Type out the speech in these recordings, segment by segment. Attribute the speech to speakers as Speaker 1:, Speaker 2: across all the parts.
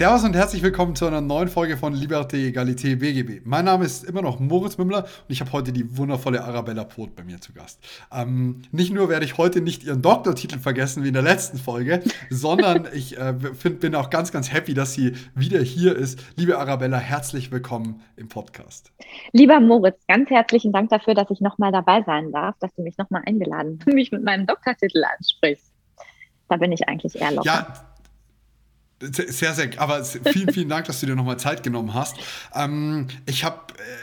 Speaker 1: Servus und herzlich willkommen zu einer neuen Folge von Liberté, Egalité, BGB. Mein Name ist immer noch Moritz Mümmler und ich habe heute die wundervolle Arabella Poth bei mir zu Gast. Ähm, nicht nur werde ich heute nicht ihren Doktortitel vergessen wie in der letzten Folge, sondern ich äh, find, bin auch ganz, ganz happy, dass sie wieder hier ist. Liebe Arabella, herzlich willkommen im Podcast.
Speaker 2: Lieber Moritz, ganz herzlichen Dank dafür, dass ich nochmal dabei sein darf, dass du mich nochmal eingeladen und mich mit meinem Doktortitel ansprichst. Da bin ich eigentlich eher locker.
Speaker 1: Ja, sehr, sehr, aber vielen, vielen Dank, dass du dir nochmal Zeit genommen hast. Ähm, ich habe,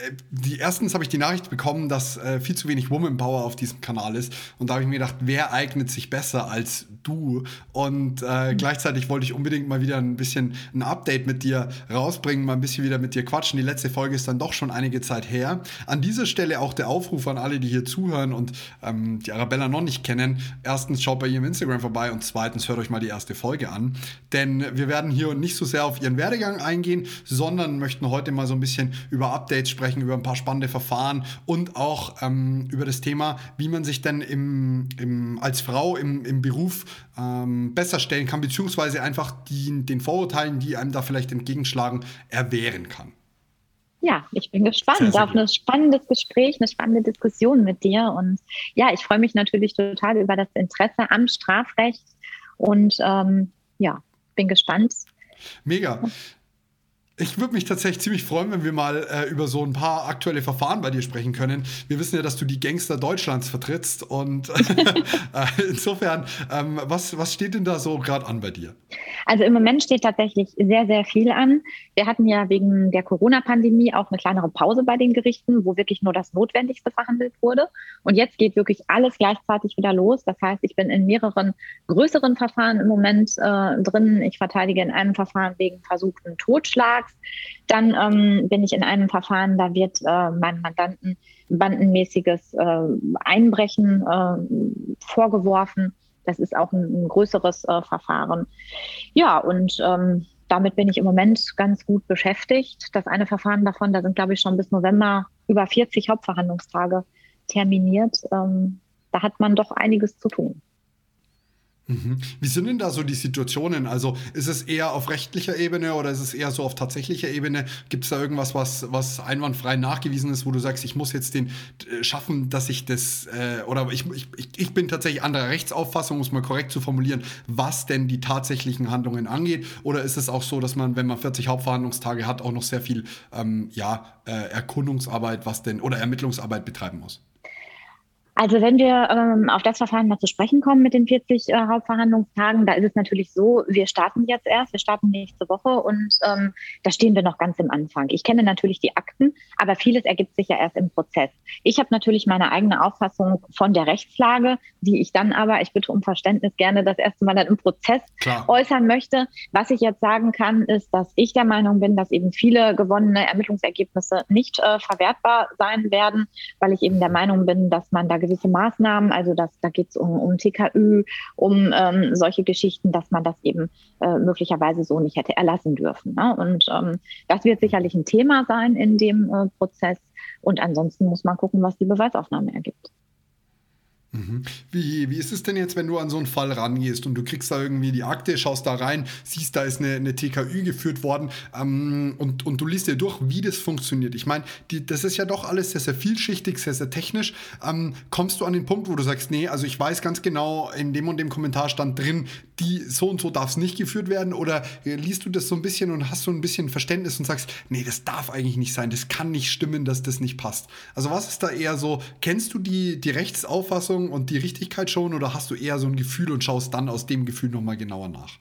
Speaker 1: äh, die erstens habe ich die Nachricht bekommen, dass äh, viel zu wenig Woman Power auf diesem Kanal ist. Und da habe ich mir gedacht, wer eignet sich besser als du? Und äh, mhm. gleichzeitig wollte ich unbedingt mal wieder ein bisschen ein Update mit dir rausbringen, mal ein bisschen wieder mit dir quatschen. Die letzte Folge ist dann doch schon einige Zeit her. An dieser Stelle auch der Aufruf an alle, die hier zuhören und ähm, die Arabella noch nicht kennen. Erstens schaut bei ihrem Instagram vorbei und zweitens hört euch mal die erste Folge an. Denn wir wir werden hier nicht so sehr auf ihren Werdegang eingehen, sondern möchten heute mal so ein bisschen über Updates sprechen, über ein paar spannende Verfahren und auch ähm, über das Thema, wie man sich denn im, im, als Frau im, im Beruf ähm, besser stellen kann, beziehungsweise einfach die, den Vorurteilen, die einem da vielleicht entgegenschlagen, erwehren kann.
Speaker 2: Ja, ich bin gespannt sehr, sehr auf ein spannendes Gespräch, eine spannende Diskussion mit dir. Und ja, ich freue mich natürlich total über das Interesse am Strafrecht. Und ähm, ja, bin gespannt.
Speaker 1: Mega. Ich würde mich tatsächlich ziemlich freuen, wenn wir mal äh, über so ein paar aktuelle Verfahren bei dir sprechen können. Wir wissen ja, dass du die Gangster Deutschlands vertrittst und äh, insofern, ähm, was, was steht denn da so gerade an bei dir?
Speaker 2: Also im Moment steht tatsächlich sehr, sehr viel an. Wir hatten ja wegen der Corona-Pandemie auch eine kleinere Pause bei den Gerichten, wo wirklich nur das Notwendigste verhandelt wurde. Und jetzt geht wirklich alles gleichzeitig wieder los. Das heißt, ich bin in mehreren größeren Verfahren im Moment äh, drin. Ich verteidige in einem Verfahren wegen versuchten Totschlags sagst. Dann ähm, bin ich in einem Verfahren, da wird äh, meinem Mandanten bandenmäßiges äh, Einbrechen äh, vorgeworfen. Das ist auch ein, ein größeres äh, Verfahren. Ja, und ähm, damit bin ich im Moment ganz gut beschäftigt. Das eine Verfahren davon, da sind, glaube ich, schon bis November über 40 Hauptverhandlungstage terminiert. Ähm, da hat man doch einiges zu tun.
Speaker 1: Mhm. Wie sind denn da so die Situationen? Also ist es eher auf rechtlicher Ebene oder ist es eher so auf tatsächlicher Ebene? Gibt es da irgendwas, was, was einwandfrei nachgewiesen ist, wo du sagst, ich muss jetzt den äh, schaffen, dass ich das, äh, oder ich, ich, ich bin tatsächlich anderer Rechtsauffassung, um es mal korrekt zu formulieren, was denn die tatsächlichen Handlungen angeht? Oder ist es auch so, dass man, wenn man 40 Hauptverhandlungstage hat, auch noch sehr viel ähm, ja, äh, Erkundungsarbeit, was denn, oder Ermittlungsarbeit betreiben muss?
Speaker 2: Also wenn wir ähm, auf das Verfahren mal zu sprechen kommen mit den 40 äh, Hauptverhandlungstagen, da ist es natürlich so, wir starten jetzt erst, wir starten nächste Woche und ähm, da stehen wir noch ganz im Anfang. Ich kenne natürlich die Akten, aber vieles ergibt sich ja erst im Prozess. Ich habe natürlich meine eigene Auffassung von der Rechtslage, die ich dann aber, ich bitte um Verständnis, gerne das erste Mal dann im Prozess Klar. äußern möchte. Was ich jetzt sagen kann, ist, dass ich der Meinung bin, dass eben viele gewonnene Ermittlungsergebnisse nicht äh, verwertbar sein werden, weil ich eben der Meinung bin, dass man da gewisse Maßnahmen, also das, da geht es um, um TKÜ, um ähm, solche Geschichten, dass man das eben äh, möglicherweise so nicht hätte erlassen dürfen. Ne? Und ähm, das wird sicherlich ein Thema sein in dem äh, Prozess. Und ansonsten muss man gucken, was die Beweisaufnahme ergibt.
Speaker 1: Wie, wie ist es denn jetzt, wenn du an so einen Fall rangehst und du kriegst da irgendwie die Akte, schaust da rein, siehst, da ist eine, eine TKÜ geführt worden ähm, und, und du liest dir durch, wie das funktioniert. Ich meine, das ist ja doch alles sehr, sehr vielschichtig, sehr, sehr technisch. Ähm, kommst du an den Punkt, wo du sagst, nee, also ich weiß ganz genau, in dem und dem Kommentar stand drin, die so und so darf es nicht geführt werden oder liest du das so ein bisschen und hast so ein bisschen Verständnis und sagst, nee, das darf eigentlich nicht sein, das kann nicht stimmen, dass das nicht passt. Also was ist da eher so, kennst du die, die Rechtsauffassung und die Richtigkeit schon oder hast du eher so ein Gefühl und schaust dann aus dem Gefühl nochmal genauer nach?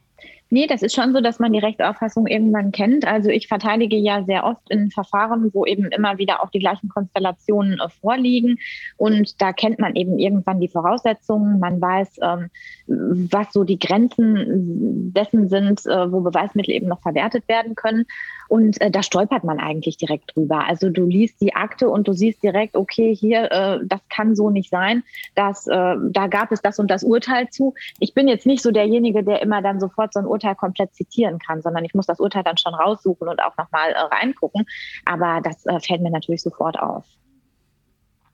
Speaker 2: Nee, das ist schon so, dass man die Rechtsauffassung irgendwann kennt. Also ich verteidige ja sehr oft in Verfahren, wo eben immer wieder auch die gleichen Konstellationen äh, vorliegen. Und da kennt man eben irgendwann die Voraussetzungen. Man weiß, ähm, was so die Grenzen dessen sind, äh, wo Beweismittel eben noch verwertet werden können. Und äh, da stolpert man eigentlich direkt drüber. Also du liest die Akte und du siehst direkt, okay, hier, äh, das kann so nicht sein. Das, da gab es das und das Urteil zu. Ich bin jetzt nicht so derjenige, der immer dann sofort so ein Urteil komplett zitieren kann, sondern ich muss das Urteil dann schon raussuchen und auch nochmal reingucken. Aber das fällt mir natürlich sofort auf.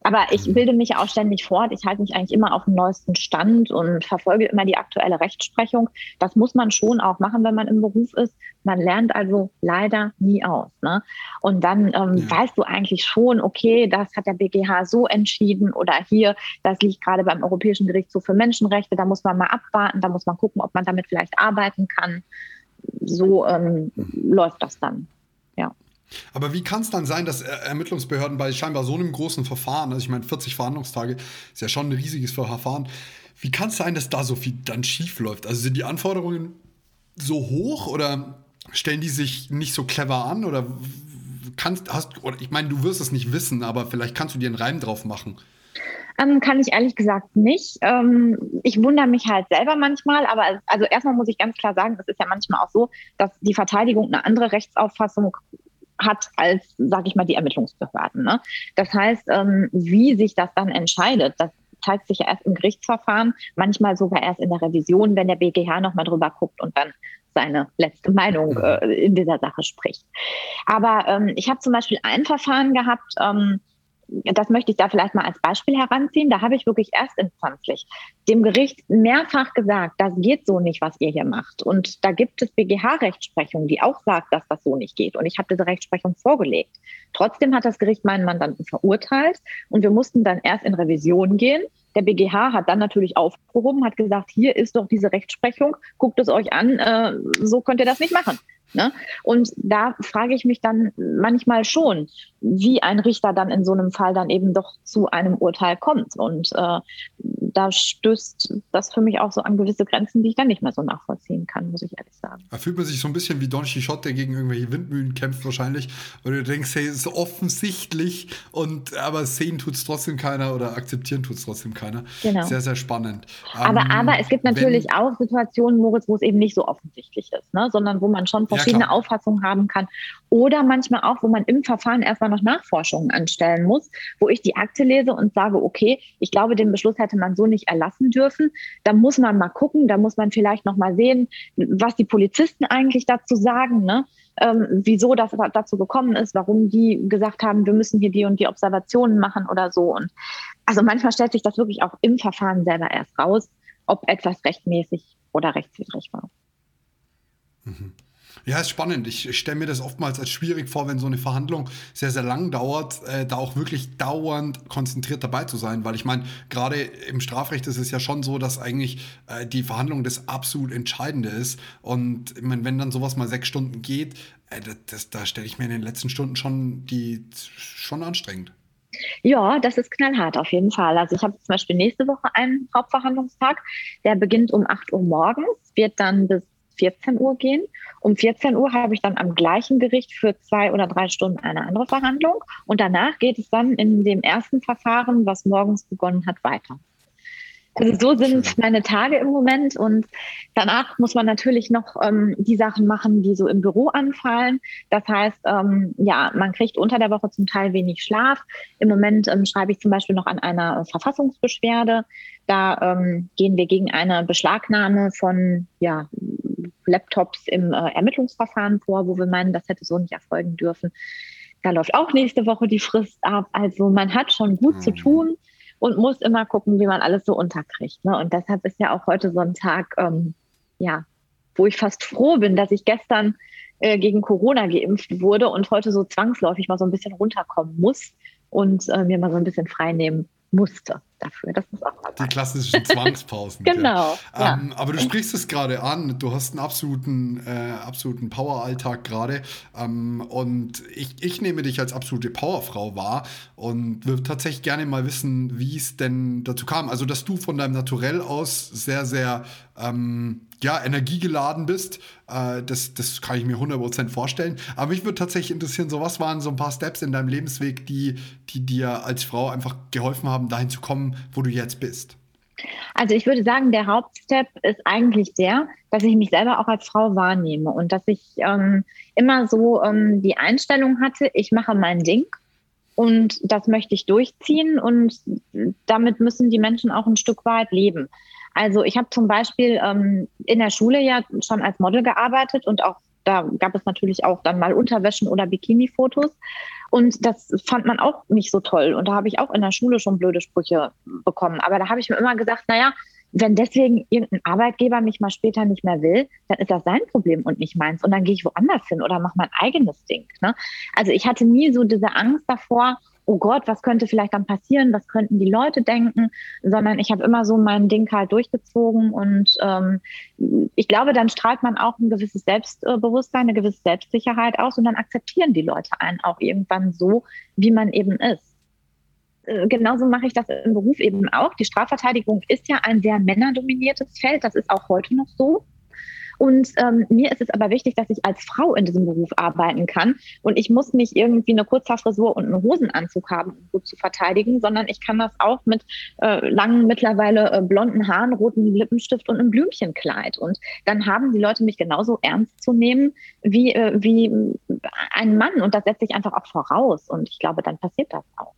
Speaker 2: Aber ich mhm. bilde mich auch ständig fort. Ich halte mich eigentlich immer auf dem neuesten Stand und verfolge immer die aktuelle Rechtsprechung. Das muss man schon auch machen, wenn man im Beruf ist. Man lernt also leider nie aus. Ne? Und dann ähm, ja. weißt du eigentlich schon, okay, das hat der BGH so entschieden oder hier, das liegt gerade beim Europäischen Gerichtshof für Menschenrechte. Da muss man mal abwarten, da muss man gucken, ob man damit vielleicht arbeiten kann. So ähm, mhm. läuft das dann.
Speaker 1: Aber wie kann es dann sein, dass Ermittlungsbehörden bei scheinbar so einem großen Verfahren, also ich meine 40 Verhandlungstage, ist ja schon ein riesiges Verfahren, wie kann es sein, dass da so viel dann schief läuft? Also sind die Anforderungen so hoch oder stellen die sich nicht so clever an oder kannst hast oder ich meine, du wirst es nicht wissen, aber vielleicht kannst du dir einen Reim drauf machen.
Speaker 2: Ähm, kann ich ehrlich gesagt nicht. Ähm, ich wundere mich halt selber manchmal, aber also erstmal muss ich ganz klar sagen, es ist ja manchmal auch so, dass die Verteidigung eine andere Rechtsauffassung hat als, sage ich mal, die Ermittlungsbehörden. Ne? Das heißt, ähm, wie sich das dann entscheidet, das zeigt sich ja erst im Gerichtsverfahren, manchmal sogar erst in der Revision, wenn der BGH nochmal drüber guckt und dann seine letzte Meinung mhm. äh, in dieser Sache spricht. Aber ähm, ich habe zum Beispiel ein Verfahren gehabt, ähm, das möchte ich da vielleicht mal als Beispiel heranziehen. Da habe ich wirklich erstinstanzlich dem Gericht mehrfach gesagt, das geht so nicht, was ihr hier macht. Und da gibt es BGH-Rechtsprechung, die auch sagt, dass das so nicht geht. Und ich habe diese Rechtsprechung vorgelegt. Trotzdem hat das Gericht meinen Mandanten verurteilt und wir mussten dann erst in Revision gehen. Der BGH hat dann natürlich aufgehoben, hat gesagt, hier ist doch diese Rechtsprechung, guckt es euch an, äh, so könnt ihr das nicht machen. Ne? Und da frage ich mich dann manchmal schon, wie ein Richter dann in so einem Fall dann eben doch zu einem Urteil kommt. Und äh, da stößt das für mich auch so an gewisse Grenzen, die ich dann nicht mehr so nachvollziehen kann, muss ich ehrlich sagen.
Speaker 1: Da fühlt man sich so ein bisschen wie Don Quixote, der gegen irgendwelche Windmühlen kämpft wahrscheinlich, weil du denkst, hey, es ist offensichtlich und aber sehen tut es trotzdem keiner oder akzeptieren tut es trotzdem keiner. Genau. Sehr, sehr spannend.
Speaker 2: Aber, ähm, aber es gibt natürlich wenn, auch Situationen, Moritz, wo es eben nicht so offensichtlich ist, ne? sondern wo man schon verschiedene ja, Auffassungen haben kann. Oder manchmal auch, wo man im Verfahren erstmal noch Nachforschungen anstellen muss, wo ich die Akte lese und sage, okay, ich glaube, den Beschluss hätte man so nicht erlassen dürfen. Da muss man mal gucken, da muss man vielleicht noch mal sehen, was die Polizisten eigentlich dazu sagen, ne? Ähm, wieso das dazu gekommen ist, warum die gesagt haben, wir müssen hier die und die Observationen machen oder so. Und also manchmal stellt sich das wirklich auch im Verfahren selber erst raus, ob etwas rechtmäßig oder rechtswidrig war.
Speaker 1: Mhm. Ja, ist spannend. Ich stelle mir das oftmals als schwierig vor, wenn so eine Verhandlung sehr, sehr lang dauert, äh, da auch wirklich dauernd konzentriert dabei zu sein. Weil ich meine, gerade im Strafrecht ist es ja schon so, dass eigentlich äh, die Verhandlung das absolut Entscheidende ist. Und ich mein, wenn dann sowas mal sechs Stunden geht, äh, das, das, da stelle ich mir in den letzten Stunden schon die schon anstrengend.
Speaker 2: Ja, das ist knallhart auf jeden Fall. Also ich habe zum Beispiel nächste Woche einen Hauptverhandlungstag, der beginnt um 8 Uhr morgens, wird dann bis 14 Uhr gehen. Um 14 Uhr habe ich dann am gleichen Gericht für zwei oder drei Stunden eine andere Verhandlung. Und danach geht es dann in dem ersten Verfahren, was morgens begonnen hat, weiter. Also so sind meine Tage im Moment und danach muss man natürlich noch ähm, die Sachen machen, die so im Büro anfallen. Das heißt, ähm, ja, man kriegt unter der Woche zum Teil wenig Schlaf. Im Moment ähm, schreibe ich zum Beispiel noch an einer Verfassungsbeschwerde. Da ähm, gehen wir gegen eine Beschlagnahme von ja, Laptops im äh, Ermittlungsverfahren vor, wo wir meinen, das hätte so nicht erfolgen dürfen. Da läuft auch nächste Woche die Frist ab. Also man hat schon gut mhm. zu tun und muss immer gucken, wie man alles so unterkriegt. Ne? Und deshalb ist ja auch heute so ein Tag, ähm, ja, wo ich fast froh bin, dass ich gestern äh, gegen Corona geimpft wurde und heute so zwangsläufig mal so ein bisschen runterkommen muss und äh, mir mal so ein bisschen frei nehmen musste. Dafür. Das ist auch
Speaker 1: dabei. Die klassischen Zwangspausen.
Speaker 2: genau.
Speaker 1: Ja. Ähm, aber du sprichst es gerade an. Du hast einen absoluten, äh, absoluten Power-Alltag gerade. Ähm, und ich, ich nehme dich als absolute Powerfrau wahr und würde tatsächlich gerne mal wissen, wie es denn dazu kam. Also, dass du von deinem Naturell aus sehr, sehr ähm, ja, energiegeladen bist. Äh, das, das kann ich mir 100% vorstellen. Aber mich würde tatsächlich interessieren, so was waren so ein paar Steps in deinem Lebensweg, die, die dir als Frau einfach geholfen haben, dahin zu kommen, wo du jetzt bist?
Speaker 2: Also ich würde sagen, der Hauptstep ist eigentlich der, dass ich mich selber auch als Frau wahrnehme und dass ich ähm, immer so ähm, die Einstellung hatte, ich mache mein Ding und das möchte ich durchziehen und damit müssen die Menschen auch ein Stück weit leben. Also ich habe zum Beispiel ähm, in der Schule ja schon als Model gearbeitet und auch da gab es natürlich auch dann mal Unterwäschen oder Bikini-Fotos. Und das fand man auch nicht so toll. Und da habe ich auch in der Schule schon blöde Sprüche bekommen. Aber da habe ich mir immer gesagt, naja, wenn deswegen irgendein Arbeitgeber mich mal später nicht mehr will, dann ist das sein Problem und nicht meins. Und dann gehe ich woanders hin oder mache mein eigenes Ding. Ne? Also ich hatte nie so diese Angst davor, oh Gott, was könnte vielleicht dann passieren, was könnten die Leute denken, sondern ich habe immer so mein Ding halt durchgezogen und ähm, ich glaube, dann strahlt man auch ein gewisses Selbstbewusstsein, eine gewisse Selbstsicherheit aus und dann akzeptieren die Leute einen auch irgendwann so, wie man eben ist äh, genauso mache ich das im Beruf eben auch. Die Strafverteidigung ist ja ein sehr männerdominiertes Feld. Das ist auch heute noch so. Und ähm, mir ist es aber wichtig, dass ich als Frau in diesem Beruf arbeiten kann. Und ich muss nicht irgendwie eine Kurzhaarfrisur und einen Hosenanzug haben, um gut zu verteidigen, sondern ich kann das auch mit äh, langen, mittlerweile äh, blonden Haaren, roten Lippenstift und einem Blümchenkleid. Und dann haben die Leute mich genauso ernst zu nehmen wie, äh, wie ein Mann. Und das setze ich einfach auch voraus. Und ich glaube, dann passiert das auch.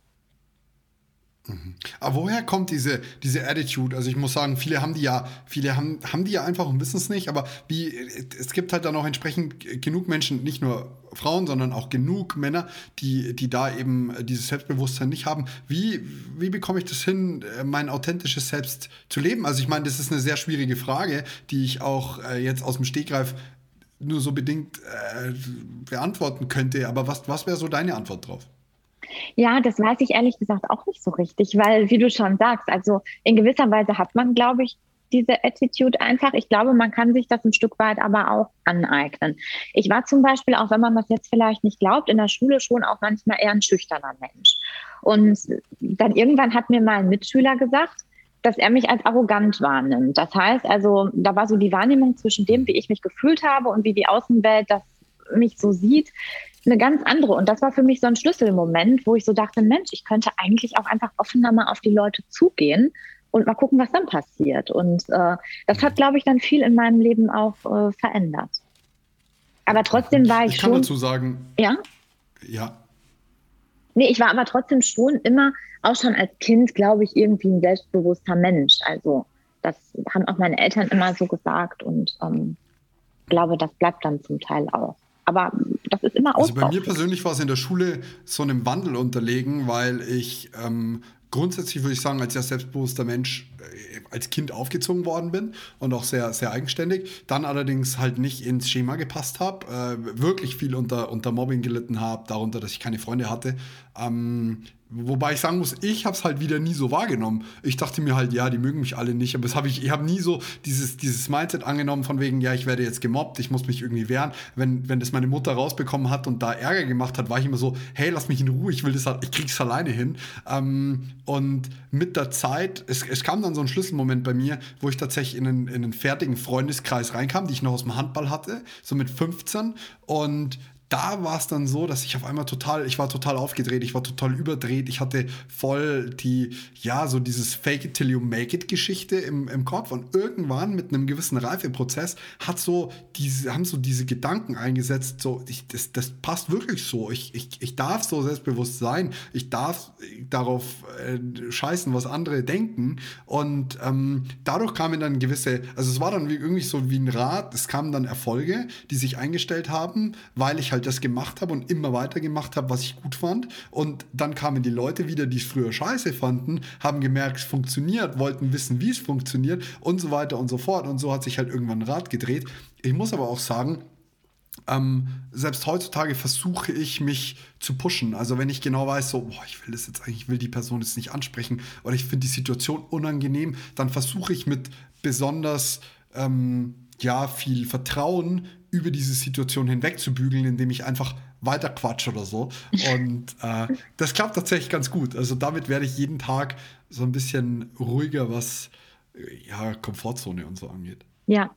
Speaker 1: Aber woher kommt diese, diese Attitude? Also ich muss sagen, viele haben die ja, viele haben, haben die ja einfach und wissen es nicht, aber wie, es gibt halt dann auch entsprechend genug Menschen, nicht nur Frauen, sondern auch genug Männer, die, die da eben dieses Selbstbewusstsein nicht haben. Wie, wie bekomme ich das hin, mein authentisches Selbst zu leben? Also ich meine, das ist eine sehr schwierige Frage, die ich auch äh, jetzt aus dem Stegreif nur so bedingt äh, beantworten könnte. Aber was, was wäre so deine Antwort drauf?
Speaker 2: Ja, das weiß ich ehrlich gesagt auch nicht so richtig, weil, wie du schon sagst, also in gewisser Weise hat man, glaube ich, diese Attitude einfach. Ich glaube, man kann sich das ein Stück weit aber auch aneignen. Ich war zum Beispiel, auch wenn man das jetzt vielleicht nicht glaubt, in der Schule schon auch manchmal eher ein schüchterner Mensch. Und dann irgendwann hat mir mal ein Mitschüler gesagt, dass er mich als arrogant wahrnimmt. Das heißt also, da war so die Wahrnehmung zwischen dem, wie ich mich gefühlt habe und wie die Außenwelt das mich so sieht, eine ganz andere. Und das war für mich so ein Schlüsselmoment, wo ich so dachte, Mensch, ich könnte eigentlich auch einfach offener mal auf die Leute zugehen und mal gucken, was dann passiert. Und äh, das hat, glaube ich, dann viel in meinem Leben auch äh, verändert. Aber trotzdem war ich,
Speaker 1: ich
Speaker 2: schon. Ich
Speaker 1: kann dazu sagen.
Speaker 2: Ja?
Speaker 1: Ja.
Speaker 2: Nee, ich war aber trotzdem schon immer, auch schon als Kind, glaube ich, irgendwie ein selbstbewusster Mensch. Also, das haben auch meine Eltern immer so gesagt und ähm, glaube, das bleibt dann zum Teil auch. Aber das ist immer
Speaker 1: Also bei mir persönlich war es in der Schule so einem Wandel unterlegen, weil ich ähm, grundsätzlich würde ich sagen, als sehr selbstbewusster Mensch äh, als Kind aufgezogen worden bin und auch sehr, sehr eigenständig. Dann allerdings halt nicht ins Schema gepasst habe, äh, wirklich viel unter, unter Mobbing gelitten habe, darunter, dass ich keine Freunde hatte. Ähm, Wobei ich sagen muss, ich habe es halt wieder nie so wahrgenommen. Ich dachte mir halt, ja, die mögen mich alle nicht. Aber das hab ich, ich habe nie so dieses, dieses Mindset angenommen von wegen, ja, ich werde jetzt gemobbt, ich muss mich irgendwie wehren. Wenn, wenn das meine Mutter rausbekommen hat und da Ärger gemacht hat, war ich immer so, hey, lass mich in Ruhe, ich will das halt, ich krieg's alleine hin. Ähm, und mit der Zeit, es, es kam dann so ein Schlüsselmoment bei mir, wo ich tatsächlich in einen, in einen fertigen Freundeskreis reinkam, die ich noch aus dem Handball hatte, so mit 15. Und da war es dann so, dass ich auf einmal total, ich war total aufgedreht, ich war total überdreht, ich hatte voll die, ja, so dieses Fake it till you make it Geschichte im, im Kopf. Und irgendwann mit einem gewissen Reifeprozess hat so diese, haben so diese Gedanken eingesetzt, so, ich, das, das passt wirklich so, ich, ich, ich darf so selbstbewusst sein, ich darf darauf äh, scheißen, was andere denken. Und ähm, dadurch kamen dann gewisse, also es war dann wie, irgendwie so wie ein Rad, es kamen dann Erfolge, die sich eingestellt haben, weil ich halt halt das gemacht habe und immer weiter gemacht habe, was ich gut fand. Und dann kamen die Leute wieder, die es früher scheiße fanden, haben gemerkt, es funktioniert, wollten wissen, wie es funktioniert und so weiter und so fort. Und so hat sich halt irgendwann ein Rad gedreht. Ich muss aber auch sagen, ähm, selbst heutzutage versuche ich mich zu pushen. Also wenn ich genau weiß, so, boah, ich will das jetzt eigentlich, ich will die Person jetzt nicht ansprechen oder ich finde die Situation unangenehm, dann versuche ich mit besonders ähm, ja, viel Vertrauen über diese Situation hinweg zu bügeln, indem ich einfach weiter quatsch oder so. Und äh, das klappt tatsächlich ganz gut. Also damit werde ich jeden Tag so ein bisschen ruhiger, was ja, Komfortzone und so angeht.
Speaker 2: Ja,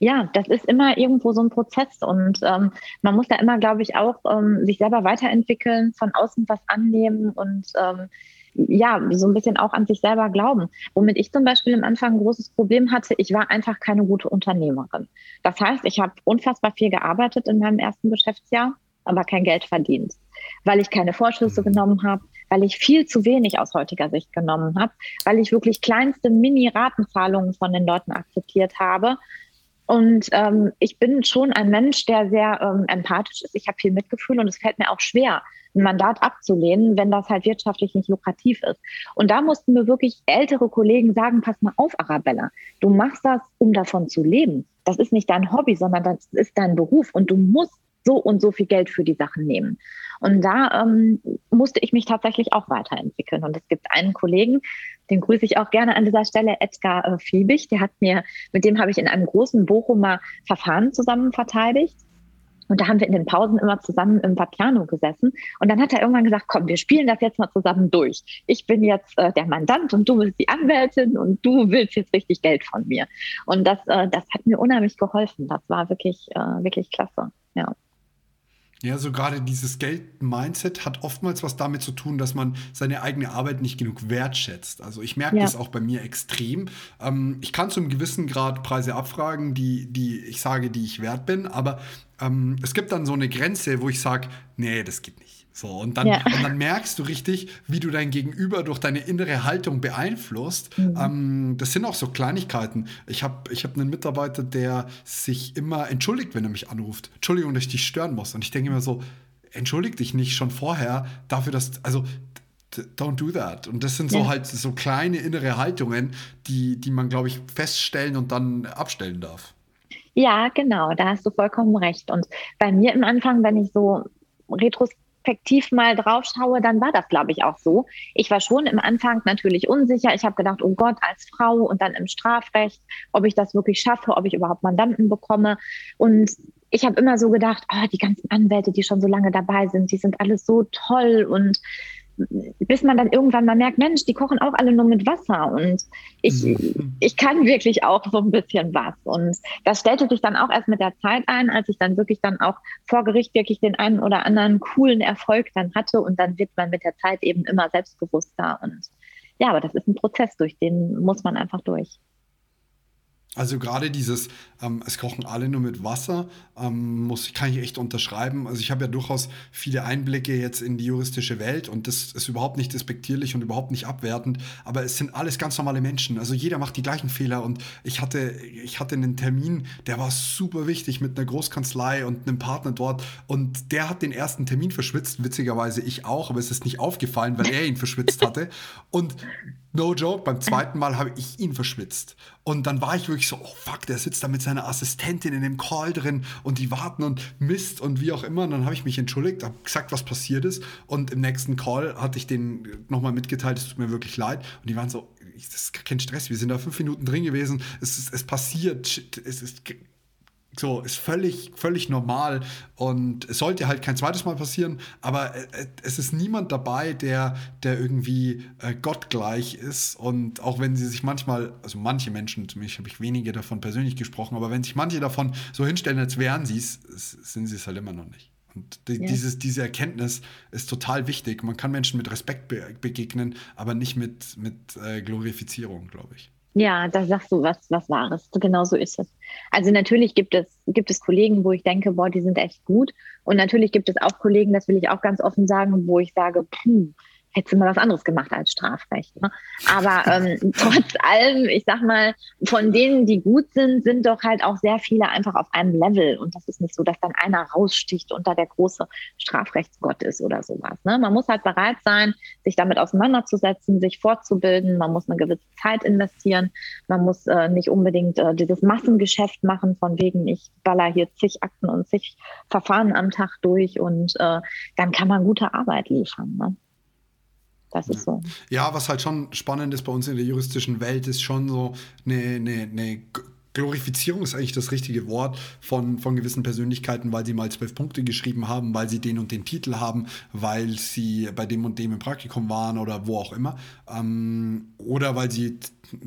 Speaker 2: ja, das ist immer irgendwo so ein Prozess und ähm, man muss da immer, glaube ich, auch ähm, sich selber weiterentwickeln, von außen was annehmen und ähm, ja, so ein bisschen auch an sich selber glauben. Womit ich zum Beispiel am Anfang ein großes Problem hatte, ich war einfach keine gute Unternehmerin. Das heißt, ich habe unfassbar viel gearbeitet in meinem ersten Geschäftsjahr, aber kein Geld verdient, weil ich keine Vorschüsse genommen habe, weil ich viel zu wenig aus heutiger Sicht genommen habe, weil ich wirklich kleinste Mini-Ratenzahlungen von den Leuten akzeptiert habe. Und ähm, ich bin schon ein Mensch, der sehr ähm, empathisch ist. Ich habe viel Mitgefühl und es fällt mir auch schwer, ein Mandat abzulehnen, wenn das halt wirtschaftlich nicht lukrativ ist. Und da mussten mir wirklich ältere Kollegen sagen, pass mal auf, Arabella, du machst das, um davon zu leben. Das ist nicht dein Hobby, sondern das ist dein Beruf und du musst so und so viel Geld für die Sachen nehmen. Und da ähm, musste ich mich tatsächlich auch weiterentwickeln. Und es gibt einen Kollegen, den grüße ich auch gerne an dieser Stelle, Edgar äh, Fiebig, der hat mir, mit dem habe ich in einem großen Bochumer Verfahren zusammen verteidigt. Und da haben wir in den Pausen immer zusammen im Vapiano gesessen. Und dann hat er irgendwann gesagt, komm, wir spielen das jetzt mal zusammen durch. Ich bin jetzt äh, der Mandant und du bist die Anwältin und du willst jetzt richtig Geld von mir. Und das, äh, das hat mir unheimlich geholfen. Das war wirklich, äh, wirklich klasse. Ja.
Speaker 1: Ja, so gerade dieses Geld-Mindset hat oftmals was damit zu tun, dass man seine eigene Arbeit nicht genug wertschätzt. Also ich merke ja. das auch bei mir extrem. Ähm, ich kann zu einem gewissen Grad Preise abfragen, die, die ich sage, die ich wert bin, aber ähm, es gibt dann so eine Grenze, wo ich sage, nee, das geht nicht. So, und dann, ja. und dann merkst du richtig, wie du dein Gegenüber durch deine innere Haltung beeinflusst. Mhm. Ähm, das sind auch so Kleinigkeiten. Ich habe ich hab einen Mitarbeiter, der sich immer entschuldigt, wenn er mich anruft. Entschuldigung, dass ich dich stören muss. Und ich denke immer so, entschuldig dich nicht schon vorher dafür, dass, also don't do that. Und das sind so ja. halt so kleine innere Haltungen, die, die man, glaube ich, feststellen und dann abstellen darf.
Speaker 2: Ja, genau, da hast du vollkommen recht. Und bei mir im Anfang, wenn ich so retrospektiv retrospektiv mal drauf schaue, dann war das, glaube ich, auch so. Ich war schon im Anfang natürlich unsicher. Ich habe gedacht, oh Gott, als Frau und dann im Strafrecht, ob ich das wirklich schaffe, ob ich überhaupt Mandanten bekomme. Und ich habe immer so gedacht, oh, die ganzen Anwälte, die schon so lange dabei sind, die sind alles so toll und bis man dann irgendwann mal merkt, Mensch, die kochen auch alle nur mit Wasser und ich, mhm. ich kann wirklich auch so ein bisschen was. Und das stellte sich dann auch erst mit der Zeit ein, als ich dann wirklich dann auch vor Gericht wirklich den einen oder anderen coolen Erfolg dann hatte und dann wird man mit der Zeit eben immer selbstbewusster und ja, aber das ist ein Prozess, durch den muss man einfach durch.
Speaker 1: Also gerade dieses, ähm, es kochen alle nur mit Wasser, ähm, muss, kann ich echt unterschreiben. Also ich habe ja durchaus viele Einblicke jetzt in die juristische Welt und das ist überhaupt nicht despektierlich und überhaupt nicht abwertend, aber es sind alles ganz normale Menschen. Also jeder macht die gleichen Fehler und ich hatte, ich hatte einen Termin, der war super wichtig mit einer Großkanzlei und einem Partner dort und der hat den ersten Termin verschwitzt, witzigerweise ich auch, aber es ist nicht aufgefallen, weil er ihn verschwitzt hatte. Und No joke, beim zweiten Mal habe ich ihn verschwitzt. Und dann war ich wirklich so, oh fuck, der sitzt da mit seiner Assistentin in dem Call drin und die warten und Mist und wie auch immer. Und dann habe ich mich entschuldigt, habe gesagt, was passiert ist. Und im nächsten Call hatte ich denen nochmal mitgeteilt, es tut mir wirklich leid. Und die waren so, das ist kein Stress, wir sind da fünf Minuten drin gewesen, es, ist, es passiert, es ist so, ist völlig, völlig normal und es sollte halt kein zweites Mal passieren, aber äh, äh, es ist niemand dabei, der, der irgendwie äh, gottgleich ist und auch wenn sie sich manchmal, also manche Menschen, zumindest habe ich wenige davon persönlich gesprochen, aber wenn sich manche davon so hinstellen, als wären sie es, sind sie es halt immer noch nicht. Und die, ja. dieses, diese Erkenntnis ist total wichtig. Man kann Menschen mit Respekt be begegnen, aber nicht mit, mit äh, Glorifizierung, glaube ich.
Speaker 2: Ja, da sagst du was, was Wahres. Genau so ist es. Also natürlich gibt es, gibt es Kollegen, wo ich denke, boah, die sind echt gut. Und natürlich gibt es auch Kollegen, das will ich auch ganz offen sagen, wo ich sage, puh, hättest du mal was anderes gemacht als Strafrecht. Ne? Aber ähm, trotz allem, ich sag mal, von denen, die gut sind, sind doch halt auch sehr viele einfach auf einem Level. Und das ist nicht so, dass dann einer raussticht und da der große Strafrechtsgott ist oder sowas. Ne? Man muss halt bereit sein, sich damit auseinanderzusetzen, sich fortzubilden. Man muss eine gewisse Zeit investieren. Man muss äh, nicht unbedingt äh, dieses Massengeschäft machen, von wegen, ich baller hier zig Akten und zig Verfahren am Tag durch und äh, dann kann man gute Arbeit liefern. Ne? Das ist so.
Speaker 1: Ja, was halt schon spannend ist bei uns in der juristischen Welt, ist schon so eine, eine, eine Glorifizierung ist eigentlich das richtige Wort von, von gewissen Persönlichkeiten, weil sie mal zwölf Punkte geschrieben haben, weil sie den und den Titel haben, weil sie bei dem und dem im Praktikum waren oder wo auch immer. Ähm, oder weil sie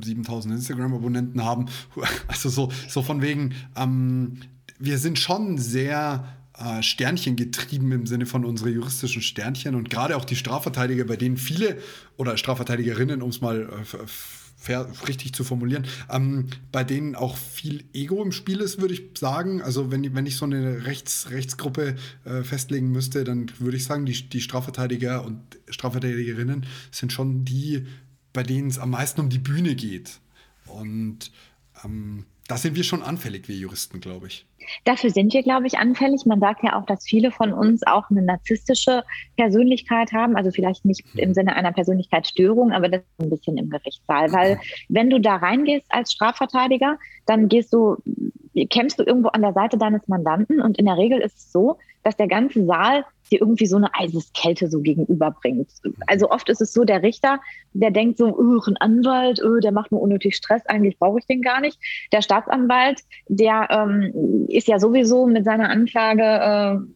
Speaker 1: 7000 Instagram-Abonnenten haben. Also so, so von wegen, ähm, wir sind schon sehr äh, Sternchen getrieben im Sinne von unsere juristischen Sternchen und gerade auch die Strafverteidiger, bei denen viele oder Strafverteidigerinnen, um es mal äh, richtig zu formulieren, ähm, bei denen auch viel Ego im Spiel ist, würde ich sagen. Also wenn, wenn ich so eine Rechts, Rechtsgruppe äh, festlegen müsste, dann würde ich sagen, die, die Strafverteidiger und Strafverteidigerinnen sind schon die, bei denen es am meisten um die Bühne geht. Und ähm, da sind wir schon anfällig, wir Juristen, glaube ich.
Speaker 2: Dafür sind wir, glaube ich, anfällig. Man sagt ja auch, dass viele von uns auch eine narzisstische Persönlichkeit haben. Also vielleicht nicht im Sinne einer Persönlichkeitsstörung, aber das ist ein bisschen im Gerichtssaal. Weil wenn du da reingehst als Strafverteidiger, dann gehst du, kämpfst du irgendwo an der Seite deines Mandanten und in der Regel ist es so, dass der ganze Saal dir irgendwie so eine Eiseskälte so gegenüberbringt. Also oft ist es so, der Richter, der denkt so, oh, ein Anwalt, oh, der macht nur unnötig Stress, eigentlich brauche ich den gar nicht. Der Staatsanwalt, der ähm, ist ja sowieso mit seiner Anklage äh,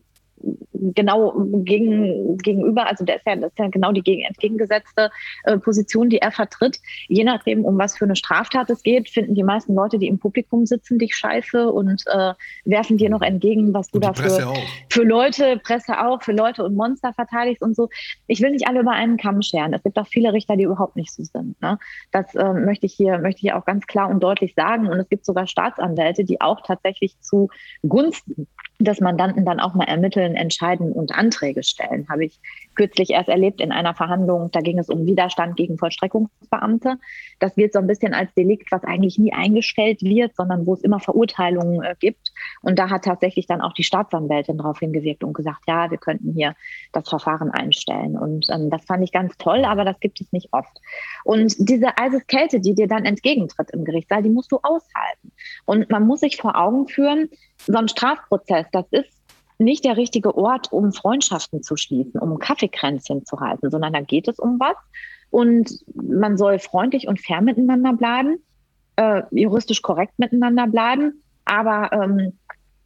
Speaker 2: genau gegen, gegenüber, also der ist ja, das ist ja genau die gegen, entgegengesetzte äh, Position, die er vertritt. Je nachdem, um was für eine Straftat es geht, finden die meisten Leute, die im Publikum sitzen, dich scheiße und äh, werfen dir noch entgegen, was du da für, für Leute, Presse auch, für Leute und Monster verteidigst und so. Ich will nicht alle über einen Kamm scheren. Es gibt auch viele Richter, die überhaupt nicht so sind. Ne? Das äh, möchte ich hier, möchte ich auch ganz klar und deutlich sagen. Und es gibt sogar Staatsanwälte, die auch tatsächlich zu Gunsten des Mandanten dann auch mal ermitteln, entscheiden und Anträge stellen. Habe ich kürzlich erst erlebt in einer Verhandlung, da ging es um Widerstand gegen Vollstreckungsbeamte. Das wird so ein bisschen als Delikt, was eigentlich nie eingestellt wird, sondern wo es immer Verurteilungen äh, gibt. Und da hat tatsächlich dann auch die Staatsanwältin darauf hingewirkt und gesagt, ja, wir könnten hier das Verfahren einstellen. Und ähm, das fand ich ganz toll, aber das gibt es nicht oft. Und diese Eiseskälte, die dir dann entgegentritt im Gerichtssaal, die musst du aushalten. Und man muss sich vor Augen führen, so ein Strafprozess, das ist nicht der richtige Ort, um Freundschaften zu schließen, um Kaffeekränzchen zu halten, sondern da geht es um was. Und man soll freundlich und fair miteinander bleiben, äh, juristisch korrekt miteinander bleiben. Aber ähm,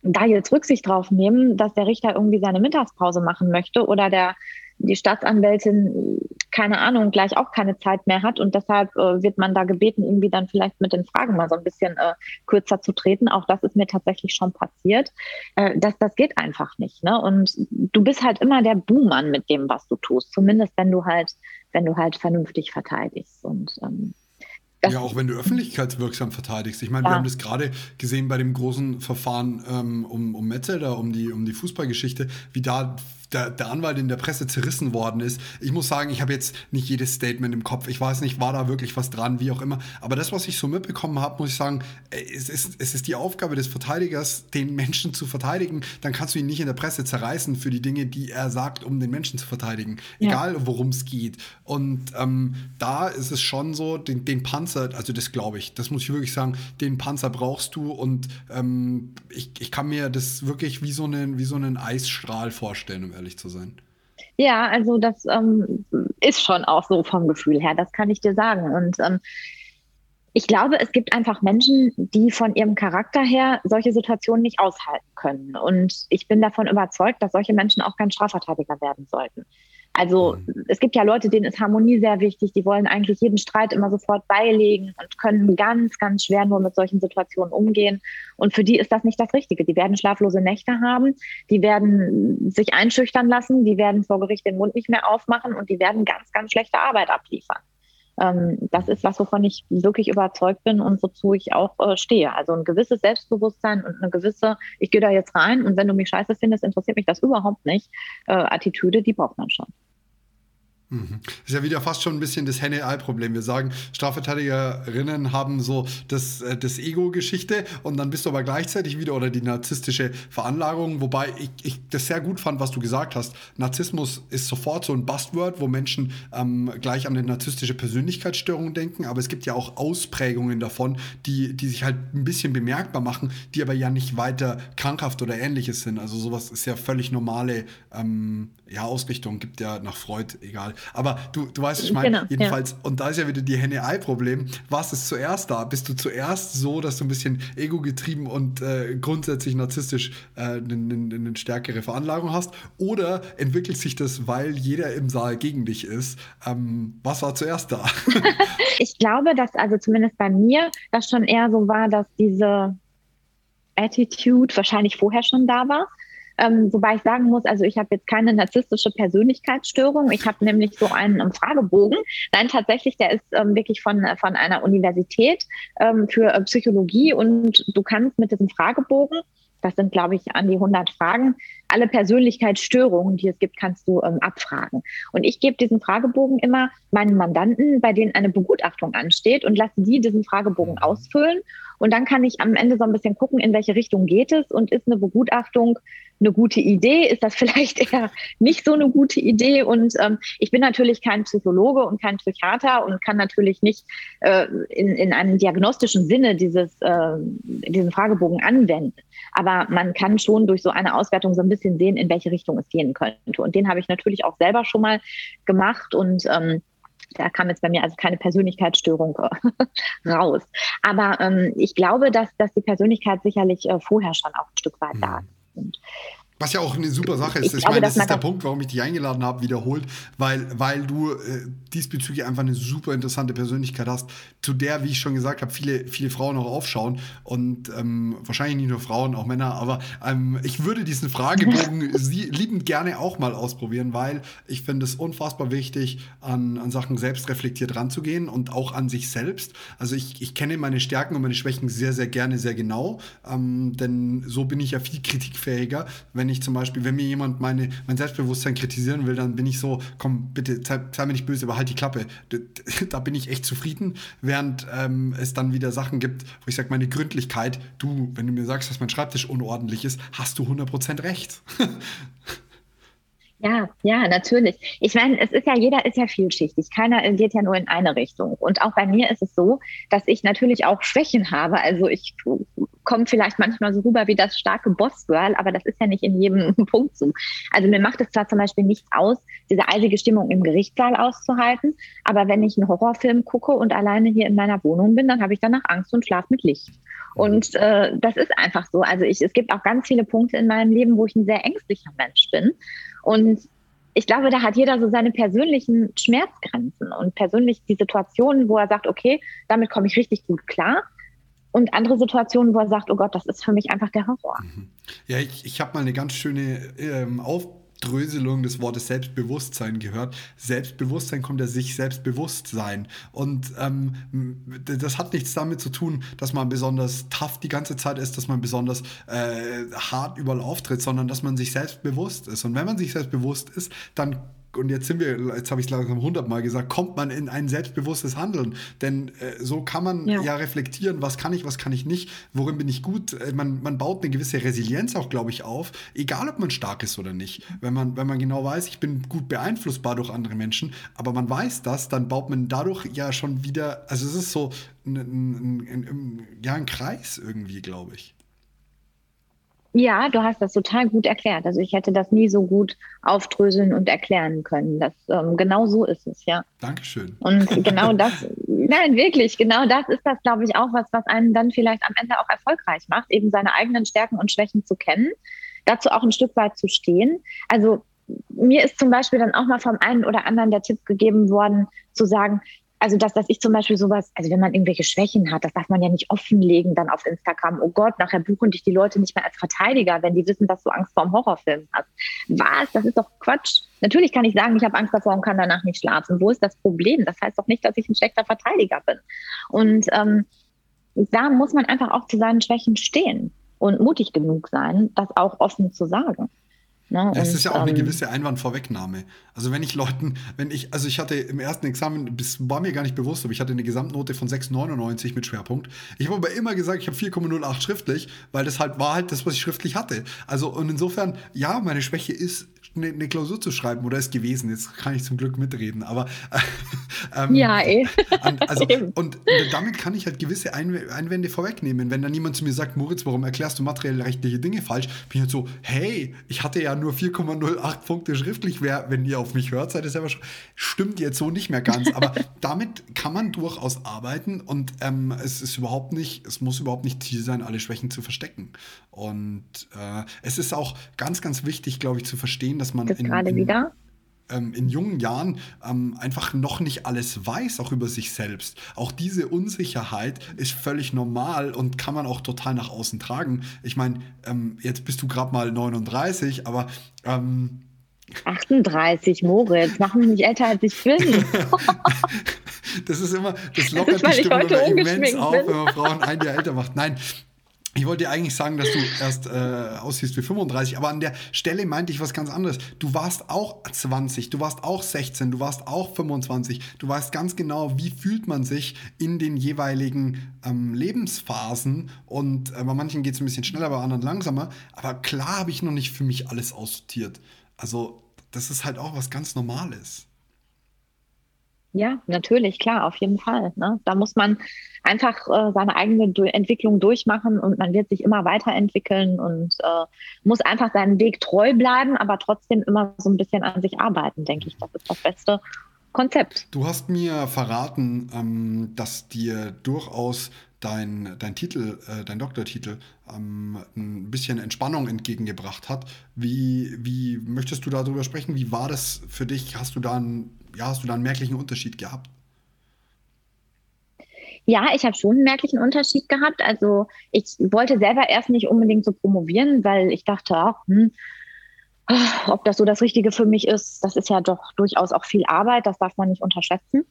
Speaker 2: da jetzt Rücksicht drauf nehmen, dass der Richter irgendwie seine Mittagspause machen möchte oder der die Staatsanwältin, keine Ahnung, gleich auch keine Zeit mehr hat und deshalb äh, wird man da gebeten, irgendwie dann vielleicht mit den Fragen mal so ein bisschen äh, kürzer zu treten. Auch das ist mir tatsächlich schon passiert. Äh, das, das geht einfach nicht. Ne? Und du bist halt immer der Buhmann mit dem, was du tust. Zumindest wenn du halt, wenn du halt vernünftig verteidigst. Und ähm,
Speaker 1: ja, auch wenn du öffentlichkeitswirksam verteidigst. Ich meine, ja. wir haben das gerade gesehen bei dem großen Verfahren ähm, um, um Metzelder, um die, um die Fußballgeschichte, wie da der, der Anwalt in der Presse zerrissen worden ist. Ich muss sagen, ich habe jetzt nicht jedes Statement im Kopf. Ich weiß nicht, war da wirklich was dran, wie auch immer. Aber das, was ich so mitbekommen habe, muss ich sagen, äh, es ist, es ist die Aufgabe des Verteidigers, den Menschen zu verteidigen. Dann kannst du ihn nicht in der Presse zerreißen für die Dinge, die er sagt, um den Menschen zu verteidigen. Ja. Egal, worum es geht. Und ähm, da ist es schon so, den, den Panzer, also das glaube ich, das muss ich wirklich sagen, den Panzer brauchst du. Und ähm, ich, ich kann mir das wirklich wie so einen, wie so einen Eisstrahl vorstellen, um ehrlich zu sein.
Speaker 2: Ja, also das ähm, ist schon auch so vom Gefühl her, das kann ich dir sagen. Und ähm, ich glaube, es gibt einfach Menschen, die von ihrem Charakter her solche Situationen nicht aushalten können. Und ich bin davon überzeugt, dass solche Menschen auch kein Strafverteidiger werden sollten. Also mhm. es gibt ja Leute, denen ist Harmonie sehr wichtig, die wollen eigentlich jeden Streit immer sofort beilegen und können ganz, ganz schwer nur mit solchen Situationen umgehen. Und für die ist das nicht das Richtige. Die werden schlaflose Nächte haben, die werden sich einschüchtern lassen, die werden vor Gericht den Mund nicht mehr aufmachen und die werden ganz, ganz schlechte Arbeit abliefern. Ähm, das ist was, wovon ich wirklich überzeugt bin und wozu ich auch äh, stehe. Also ein gewisses Selbstbewusstsein und eine gewisse, ich gehe da jetzt rein und wenn du mich scheiße findest, interessiert mich das überhaupt nicht, äh, Attitüde, die braucht man schon.
Speaker 1: Mhm. Ist ja wieder fast schon ein bisschen das Henne-Ei-Problem. Wir sagen, Strafverteidigerinnen haben so das, äh, das Ego-Geschichte und dann bist du aber gleichzeitig wieder oder die narzisstische Veranlagung, wobei ich, ich das sehr gut fand, was du gesagt hast. Narzissmus ist sofort so ein Buzzword, wo Menschen ähm, gleich an eine narzisstische Persönlichkeitsstörung denken, aber es gibt ja auch Ausprägungen davon, die, die sich halt ein bisschen bemerkbar machen, die aber ja nicht weiter krankhaft oder ähnliches sind. Also sowas ist ja völlig normale ähm, ja, Ausrichtung, gibt ja nach Freud, egal. Aber du, du weißt, ich meine, genau, jedenfalls, ja. und da ist ja wieder die Henne-Ei-Problem. Was ist zuerst da? Bist du zuerst so, dass du ein bisschen ego-getrieben und äh, grundsätzlich narzisstisch eine äh, ne, stärkere Veranlagung hast? Oder entwickelt sich das, weil jeder im Saal gegen dich ist? Ähm, was war zuerst da?
Speaker 2: ich glaube, dass also zumindest bei mir das schon eher so war, dass diese Attitude wahrscheinlich vorher schon da war. Ähm, wobei ich sagen muss, also ich habe jetzt keine narzisstische Persönlichkeitsstörung. Ich habe nämlich so einen um, Fragebogen. Nein, tatsächlich, der ist ähm, wirklich von, von einer Universität ähm, für äh, Psychologie und du kannst mit diesem Fragebogen das sind, glaube ich, an die 100 Fragen. Alle Persönlichkeitsstörungen, die es gibt, kannst du ähm, abfragen. Und ich gebe diesen Fragebogen immer meinen Mandanten, bei denen eine Begutachtung ansteht und lasse die diesen Fragebogen ausfüllen. Und dann kann ich am Ende so ein bisschen gucken, in welche Richtung geht es und ist eine Begutachtung eine gute Idee? Ist das vielleicht eher nicht so eine gute Idee? Und ähm, ich bin natürlich kein Psychologe und kein Psychiater und kann natürlich nicht äh, in, in einem diagnostischen Sinne dieses, äh, diesen Fragebogen anwenden. Aber man kann schon durch so eine Auswertung so ein bisschen sehen, in welche Richtung es gehen könnte. Und den habe ich natürlich auch selber schon mal gemacht und ähm, da kam jetzt bei mir also keine Persönlichkeitsstörung äh, raus. Aber ähm, ich glaube, dass, dass die Persönlichkeit sicherlich äh, vorher schon auch ein Stück weit mhm. da ist. happened.
Speaker 1: Was ja auch eine super Sache ist. Ich, ich meine, das ist der Punkt, warum ich dich eingeladen habe, wiederholt, weil, weil du äh, diesbezüglich einfach eine super interessante Persönlichkeit hast, zu der, wie ich schon gesagt habe, viele, viele Frauen auch aufschauen. Und ähm, wahrscheinlich nicht nur Frauen, auch Männer, aber ähm, ich würde diesen Fragebogen sie, liebend gerne auch mal ausprobieren, weil ich finde es unfassbar wichtig, an, an Sachen selbstreflektiert ranzugehen und auch an sich selbst. Also ich, ich kenne meine Stärken und meine Schwächen sehr, sehr gerne, sehr genau. Ähm, denn so bin ich ja viel kritikfähiger, wenn ich ich zum Beispiel, wenn mir jemand meine, mein Selbstbewusstsein kritisieren will, dann bin ich so, komm, bitte, sei, sei mir nicht böse, aber halt die Klappe. Da bin ich echt zufrieden, während ähm, es dann wieder Sachen gibt, wo ich sage, meine Gründlichkeit, du, wenn du mir sagst, dass mein Schreibtisch unordentlich ist, hast du 100% recht.
Speaker 2: Ja, ja, natürlich. Ich meine, es ist ja, jeder ist ja vielschichtig. Keiner geht ja nur in eine Richtung. Und auch bei mir ist es so, dass ich natürlich auch Schwächen habe. Also ich komme vielleicht manchmal so rüber wie das starke Bossgirl, aber das ist ja nicht in jedem Punkt so. Also mir macht es zwar zum Beispiel nichts aus, diese eisige Stimmung im Gerichtssaal auszuhalten, aber wenn ich einen Horrorfilm gucke und alleine hier in meiner Wohnung bin, dann habe ich danach Angst und schlaf mit Licht. Und äh, das ist einfach so. Also ich, es gibt auch ganz viele Punkte in meinem Leben, wo ich ein sehr ängstlicher Mensch bin. Und ich glaube, da hat jeder so seine persönlichen Schmerzgrenzen und persönlich die Situationen, wo er sagt, okay, damit komme ich richtig gut klar. Und andere Situationen, wo er sagt, oh Gott, das ist für mich einfach der Horror. Mhm.
Speaker 1: Ja, ich, ich habe mal eine ganz schöne ähm, Auf Aufdröselung des Wortes Selbstbewusstsein gehört. Selbstbewusstsein kommt ja sich Selbstbewusstsein. Und ähm, das hat nichts damit zu tun, dass man besonders tough die ganze Zeit ist, dass man besonders äh, hart überall auftritt, sondern dass man sich selbstbewusst ist. Und wenn man sich selbstbewusst ist, dann und jetzt sind wir, jetzt habe ich es langsam hundertmal gesagt, kommt man in ein selbstbewusstes Handeln. Denn äh, so kann man ja. ja. reflektieren, was kann ich, was kann ich nicht, worin bin ich gut. Äh, man, man baut eine gewisse Resilienz auch, glaube ich, auf, egal ob man stark ist oder nicht. Wenn man, wenn man genau weiß, ich bin gut beeinflussbar durch andere Menschen, aber man weiß das, dann baut man dadurch ja schon wieder, also es ist so ein, ein, ein, ja, ein Kreis irgendwie, glaube ich.
Speaker 2: Ja, du hast das total gut erklärt. Also ich hätte das nie so gut aufdröseln und erklären können. Das, ähm, genau so ist es, ja.
Speaker 1: Dankeschön.
Speaker 2: Und genau das, nein, wirklich, genau das ist das, glaube ich, auch was, was einen dann vielleicht am Ende auch erfolgreich macht, eben seine eigenen Stärken und Schwächen zu kennen, dazu auch ein Stück weit zu stehen. Also mir ist zum Beispiel dann auch mal vom einen oder anderen der Tipp gegeben worden, zu sagen, also dass, dass ich zum Beispiel sowas, also wenn man irgendwelche Schwächen hat, das darf man ja nicht offenlegen dann auf Instagram. Oh Gott, nachher buchen dich die Leute nicht mehr als Verteidiger, wenn die wissen, dass du Angst vor einem Horrorfilm hast. Was? Das ist doch Quatsch. Natürlich kann ich sagen, ich habe Angst davor und kann danach nicht schlafen. Wo ist das Problem? Das heißt doch nicht, dass ich ein schlechter Verteidiger bin. Und ähm, da muss man einfach auch zu seinen Schwächen stehen und mutig genug sein, das auch offen zu sagen. Ne?
Speaker 1: Es ist ja auch eine ähm, gewisse Einwandvorwegnahme. Also wenn ich Leuten, wenn ich, also ich hatte im ersten Examen, das war mir gar nicht bewusst, aber ich hatte eine Gesamtnote von 6,99 mit Schwerpunkt. Ich habe aber immer gesagt, ich habe 4,08 schriftlich, weil das halt war halt das, was ich schriftlich hatte. Also und insofern, ja, meine Schwäche ist eine, eine, Klausur zu schreiben oder ist gewesen. Jetzt kann ich zum Glück mitreden, aber
Speaker 2: ähm, ja, eh.
Speaker 1: also, und damit kann ich halt gewisse Einwände vorwegnehmen. Wenn dann jemand zu mir sagt, Moritz, warum erklärst du materiell-rechtliche Dinge falsch, bin ich halt so, hey, ich hatte ja nur 4,08 Punkte schriftlich. Wer, wenn ihr auf mich hört, seid ihr selber schon. Stimmt jetzt so nicht mehr ganz, aber damit kann man durchaus arbeiten und ähm, es ist überhaupt nicht, es muss überhaupt nicht Ziel sein, alle Schwächen zu verstecken. Und äh, es ist auch ganz, ganz wichtig, glaube ich, zu verstehen, dass man
Speaker 2: das
Speaker 1: in,
Speaker 2: gerade in, wieder
Speaker 1: ähm, in jungen Jahren ähm, einfach noch nicht alles weiß, auch über sich selbst. Auch diese Unsicherheit ist völlig normal und kann man auch total nach außen tragen. Ich meine, ähm, jetzt bist du gerade mal 39, aber
Speaker 2: 38, ähm, Moritz, mach mich nicht älter als ich bin.
Speaker 1: das ist immer, das lockert das ist, die Stimmung immer immens auf, wenn man Frauen ein Jahr älter macht. Nein, ich wollte dir eigentlich sagen, dass du erst äh, aussiehst wie 35, aber an der Stelle meinte ich was ganz anderes. Du warst auch 20, du warst auch 16, du warst auch 25. Du weißt ganz genau, wie fühlt man sich in den jeweiligen ähm, Lebensphasen. Und äh, bei manchen geht es ein bisschen schneller, bei anderen langsamer. Aber klar habe ich noch nicht für mich alles aussortiert. Also, das ist halt auch was ganz Normales.
Speaker 2: Ja, natürlich, klar, auf jeden Fall. Ne? Da muss man einfach äh, seine eigene Entwicklung durchmachen und man wird sich immer weiterentwickeln und äh, muss einfach seinen Weg treu bleiben, aber trotzdem immer so ein bisschen an sich arbeiten, denke ich. Das ist das beste Konzept.
Speaker 1: Du hast mir verraten, ähm, dass dir durchaus dein, dein Titel, äh, dein Doktortitel, ähm, ein bisschen Entspannung entgegengebracht hat. Wie, wie möchtest du darüber sprechen? Wie war das für dich? Hast du da einen, ja, hast du da einen merklichen Unterschied gehabt?
Speaker 2: Ja, ich habe schon einen merklichen Unterschied gehabt. Also ich wollte selber erst nicht unbedingt so promovieren, weil ich dachte, ach, hm, ob das so das Richtige für mich ist, das ist ja doch durchaus auch viel Arbeit, das darf man nicht unterschätzen.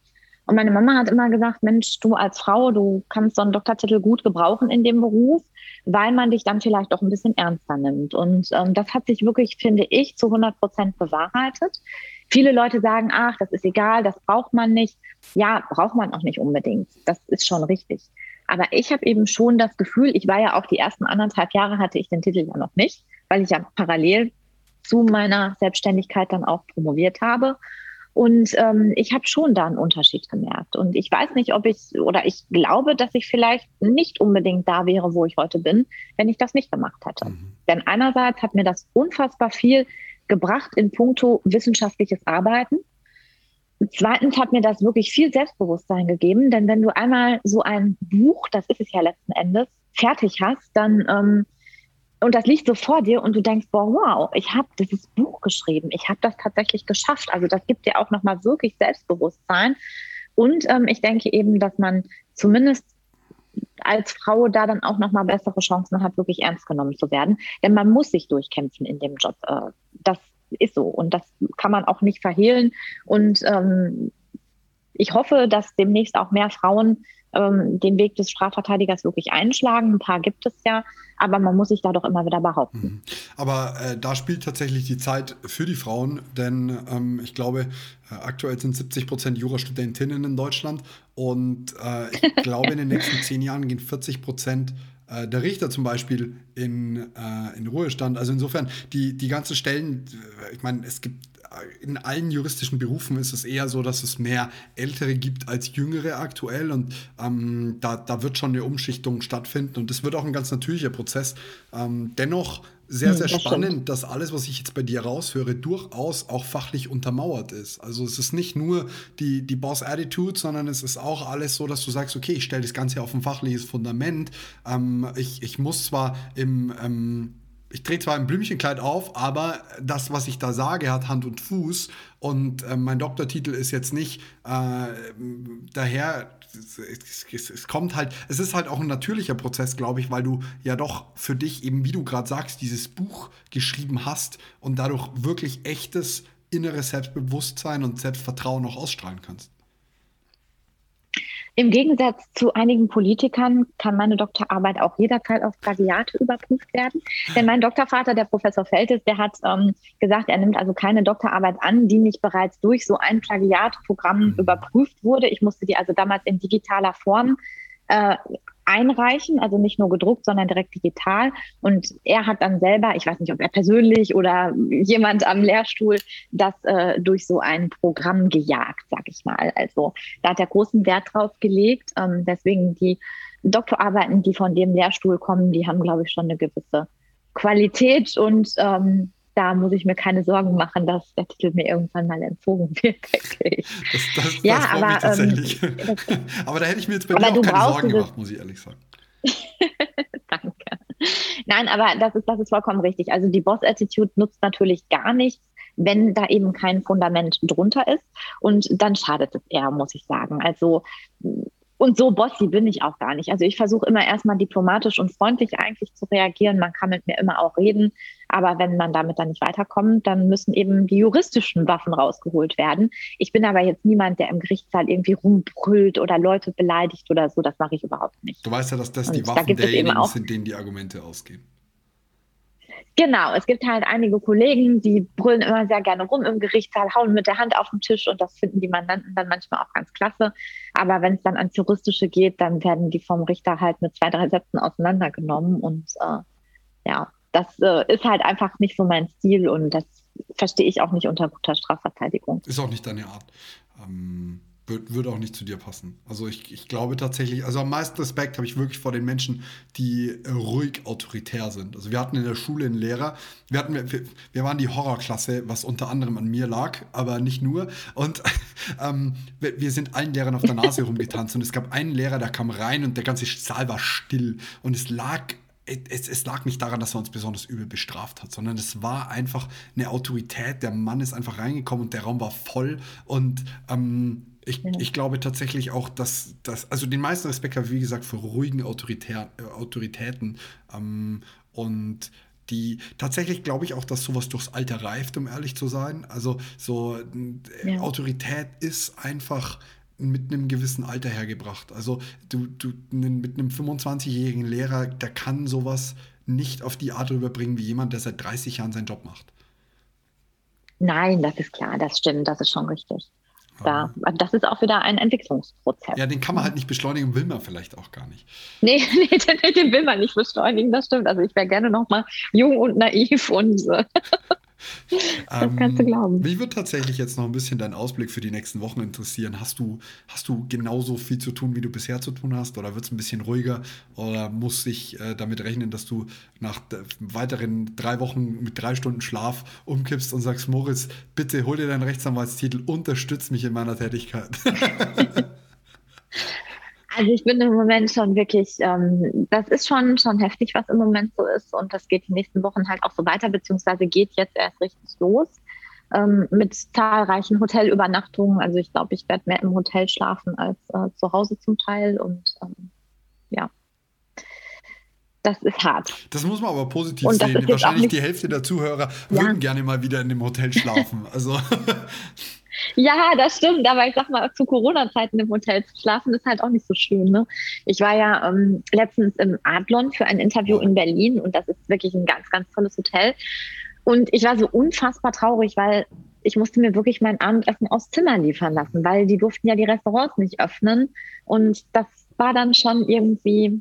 Speaker 2: Und meine Mama hat immer gesagt, Mensch, du als Frau, du kannst so einen Doktortitel gut gebrauchen in dem Beruf, weil man dich dann vielleicht auch ein bisschen ernster nimmt. Und ähm, das hat sich wirklich, finde ich, zu 100 Prozent bewahrheitet. Viele Leute sagen, ach, das ist egal, das braucht man nicht. Ja, braucht man auch nicht unbedingt. Das ist schon richtig. Aber ich habe eben schon das Gefühl, ich war ja auch die ersten anderthalb Jahre hatte ich den Titel ja noch nicht, weil ich ja parallel zu meiner Selbstständigkeit dann auch promoviert habe. Und ähm, ich habe schon da einen Unterschied gemerkt. Und ich weiß nicht, ob ich oder ich glaube, dass ich vielleicht nicht unbedingt da wäre, wo ich heute bin, wenn ich das nicht gemacht hätte. Mhm. Denn einerseits hat mir das unfassbar viel gebracht in puncto wissenschaftliches Arbeiten. Zweitens hat mir das wirklich viel Selbstbewusstsein gegeben, denn wenn du einmal so ein Buch, das ist es ja letzten Endes, fertig hast, dann ähm, und das liegt so vor dir und du denkst, boah, wow, ich habe dieses Buch geschrieben, ich habe das tatsächlich geschafft. Also das gibt dir auch nochmal wirklich Selbstbewusstsein. Und ähm, ich denke eben, dass man zumindest als Frau da dann auch nochmal bessere Chancen hat, wirklich ernst genommen zu werden. Denn man muss sich durchkämpfen in dem Job. Äh, das ist so und das kann man auch nicht verhehlen. Und ähm, ich hoffe, dass demnächst auch mehr Frauen ähm, den Weg des Strafverteidigers wirklich einschlagen. Ein paar gibt es ja, aber man muss sich da doch immer wieder behaupten. Mhm.
Speaker 1: Aber äh, da spielt tatsächlich die Zeit für die Frauen, denn ähm, ich glaube, äh, aktuell sind 70 Prozent Jurastudentinnen in Deutschland und äh, ich glaube, in den nächsten zehn Jahren gehen 40 Prozent äh, der Richter zum Beispiel in, äh, in Ruhestand. Also insofern, die, die ganzen Stellen, äh, ich meine, es gibt in allen juristischen Berufen ist es eher so, dass es mehr Ältere gibt als Jüngere aktuell und ähm, da, da wird schon eine Umschichtung stattfinden und das wird auch ein ganz natürlicher Prozess. Ähm, dennoch sehr, hm, sehr das spannend, stimmt. dass alles, was ich jetzt bei dir raushöre, durchaus auch fachlich untermauert ist. Also es ist nicht nur die, die Boss-Attitude, sondern es ist auch alles so, dass du sagst, okay, ich stelle das Ganze auf ein fachliches Fundament. Ähm, ich, ich muss zwar im ähm, ich drehe zwar ein Blümchenkleid auf, aber das, was ich da sage, hat Hand und Fuß. Und äh, mein Doktortitel ist jetzt nicht äh, daher. Es, es, es, kommt halt, es ist halt auch ein natürlicher Prozess, glaube ich, weil du ja doch für dich eben, wie du gerade sagst, dieses Buch geschrieben hast und dadurch wirklich echtes inneres Selbstbewusstsein und Selbstvertrauen auch ausstrahlen kannst.
Speaker 2: Im Gegensatz zu einigen Politikern kann meine Doktorarbeit auch jederzeit auf Plagiate überprüft werden. Denn mein Doktorvater, der Professor Feltes, der hat ähm, gesagt, er nimmt also keine Doktorarbeit an, die nicht bereits durch so ein Plagiatprogramm mhm. überprüft wurde. Ich musste die also damals in digitaler Form äh, einreichen, also nicht nur gedruckt, sondern direkt digital. Und er hat dann selber, ich weiß nicht, ob er persönlich oder jemand am Lehrstuhl, das äh, durch so ein Programm gejagt, sag ich mal. Also da hat er großen Wert drauf gelegt. Ähm, deswegen die Doktorarbeiten, die von dem Lehrstuhl kommen, die haben, glaube ich, schon eine gewisse Qualität und ähm, da muss ich mir keine Sorgen machen, dass der Titel mir irgendwann mal entzogen wird.
Speaker 1: Das, das, ja, das aber, tatsächlich. Ähm, aber da hätte ich mir jetzt bei dir auch keine Sorgen gemacht, muss ich ehrlich sagen.
Speaker 2: Danke. Nein, aber das ist, das ist vollkommen richtig. Also die Boss-Attitude nutzt natürlich gar nichts, wenn da eben kein Fundament drunter ist. Und dann schadet es eher, muss ich sagen. Also und so bossy bin ich auch gar nicht. Also ich versuche immer erstmal diplomatisch und freundlich eigentlich zu reagieren. Man kann mit mir immer auch reden. Aber wenn man damit dann nicht weiterkommt, dann müssen eben die juristischen Waffen rausgeholt werden. Ich bin aber jetzt niemand, der im Gerichtssaal irgendwie rumbrüllt oder Leute beleidigt oder so. Das mache ich überhaupt nicht.
Speaker 1: Du weißt ja, dass das und die Waffen da derjenigen sind, denen die Argumente ausgehen.
Speaker 2: Genau, es gibt halt einige Kollegen, die brüllen immer sehr gerne rum im Gerichtssaal, hauen mit der Hand auf den Tisch und das finden die Mandanten dann manchmal auch ganz klasse. Aber wenn es dann ans Juristische geht, dann werden die vom Richter halt mit zwei, drei Sätzen auseinandergenommen und äh, ja, das äh, ist halt einfach nicht so mein Stil und das verstehe ich auch nicht unter guter Strafverteidigung.
Speaker 1: Ist auch nicht deine Art. Ähm würde auch nicht zu dir passen. Also ich, ich glaube tatsächlich, also am meisten Respekt habe ich wirklich vor den Menschen, die äh, ruhig autoritär sind. Also wir hatten in der Schule einen Lehrer, wir, hatten, wir, wir waren die Horrorklasse, was unter anderem an mir lag, aber nicht nur. Und ähm, wir, wir, sind allen Lehrern auf der Nase rumgetanzt und es gab einen Lehrer, der kam rein und der ganze Saal war still und es lag es, es, lag nicht daran, dass er uns besonders übel bestraft hat, sondern es war einfach eine Autorität. Der Mann ist einfach reingekommen und der Raum war voll. Und ähm, ich, ich glaube tatsächlich auch, dass, dass also den meisten Respekt habe ich, wie gesagt, für ruhigen Autoritär, äh, Autoritäten ähm, und die tatsächlich glaube ich auch, dass sowas durchs Alter reift, um ehrlich zu sein. Also so ja. Autorität ist einfach mit einem gewissen Alter hergebracht. Also du, du mit einem 25-jährigen Lehrer, der kann sowas nicht auf die Art rüberbringen wie jemand, der seit 30 Jahren seinen Job macht.
Speaker 2: Nein, das ist klar, das stimmt, das ist schon richtig da. Das ist auch wieder ein Entwicklungsprozess.
Speaker 1: Ja, den kann man halt nicht beschleunigen, will man vielleicht auch gar nicht.
Speaker 2: Nee, nee den, den will man nicht beschleunigen, das stimmt. Also ich wäre gerne noch mal jung und naiv und äh,
Speaker 1: das ähm, kannst du glauben. Mich würde tatsächlich jetzt noch ein bisschen dein Ausblick für die nächsten Wochen interessieren. Hast du, hast du genauso viel zu tun, wie du bisher zu tun hast? Oder wird es ein bisschen ruhiger? Oder muss ich äh, damit rechnen, dass du nach weiteren drei Wochen mit drei Stunden Schlaf umkippst und sagst, Moritz, bitte hol dir deinen Rechtsanwaltstitel, unterstütz mich in meiner Tätigkeit?
Speaker 2: Also ich bin im Moment schon wirklich, ähm, das ist schon, schon heftig, was im Moment so ist. Und das geht die nächsten Wochen halt auch so weiter, beziehungsweise geht jetzt erst richtig los ähm, mit zahlreichen Hotelübernachtungen. Also ich glaube, ich werde mehr im Hotel schlafen als äh, zu Hause zum Teil. Und ähm, ja, das ist hart.
Speaker 1: Das muss man aber positiv und sehen. Wahrscheinlich die Hälfte der Zuhörer ja. würden gerne mal wieder in dem Hotel schlafen. Also
Speaker 2: Ja, das stimmt. Aber ich sag mal, zu Corona-Zeiten im Hotel zu schlafen ist halt auch nicht so schön. Ne? Ich war ja ähm, letztens im Adlon für ein Interview in Berlin und das ist wirklich ein ganz, ganz tolles Hotel. Und ich war so unfassbar traurig, weil ich musste mir wirklich mein Abendessen aus Zimmer liefern lassen, weil die durften ja die Restaurants nicht öffnen. Und das war dann schon irgendwie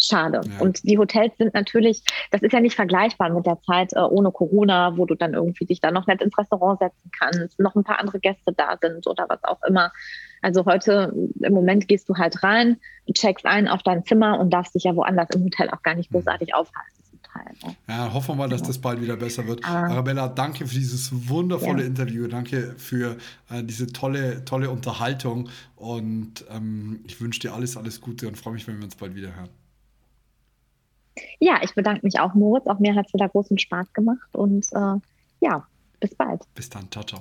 Speaker 2: schade. Ja. Und die Hotels sind natürlich, das ist ja nicht vergleichbar mit der Zeit äh, ohne Corona, wo du dann irgendwie dich da noch nicht ins Restaurant setzen kannst, noch ein paar andere Gäste da sind oder was auch immer. Also heute, im Moment gehst du halt rein, checkst ein auf dein Zimmer und darfst dich ja woanders im Hotel auch gar nicht mhm. großartig aufhalten.
Speaker 1: Ne? Ja, hoffen wir mal, dass das bald wieder besser wird. Ah. Arabella, danke für dieses wundervolle ja. Interview. Danke für äh, diese tolle, tolle Unterhaltung. Und ähm, ich wünsche dir alles, alles Gute und freue mich, wenn wir uns bald wieder hören.
Speaker 2: Ja, ich bedanke mich auch, Moritz. Auch mir hat es wieder großen Spaß gemacht und äh, ja, bis bald.
Speaker 1: Bis dann. Ciao, ciao.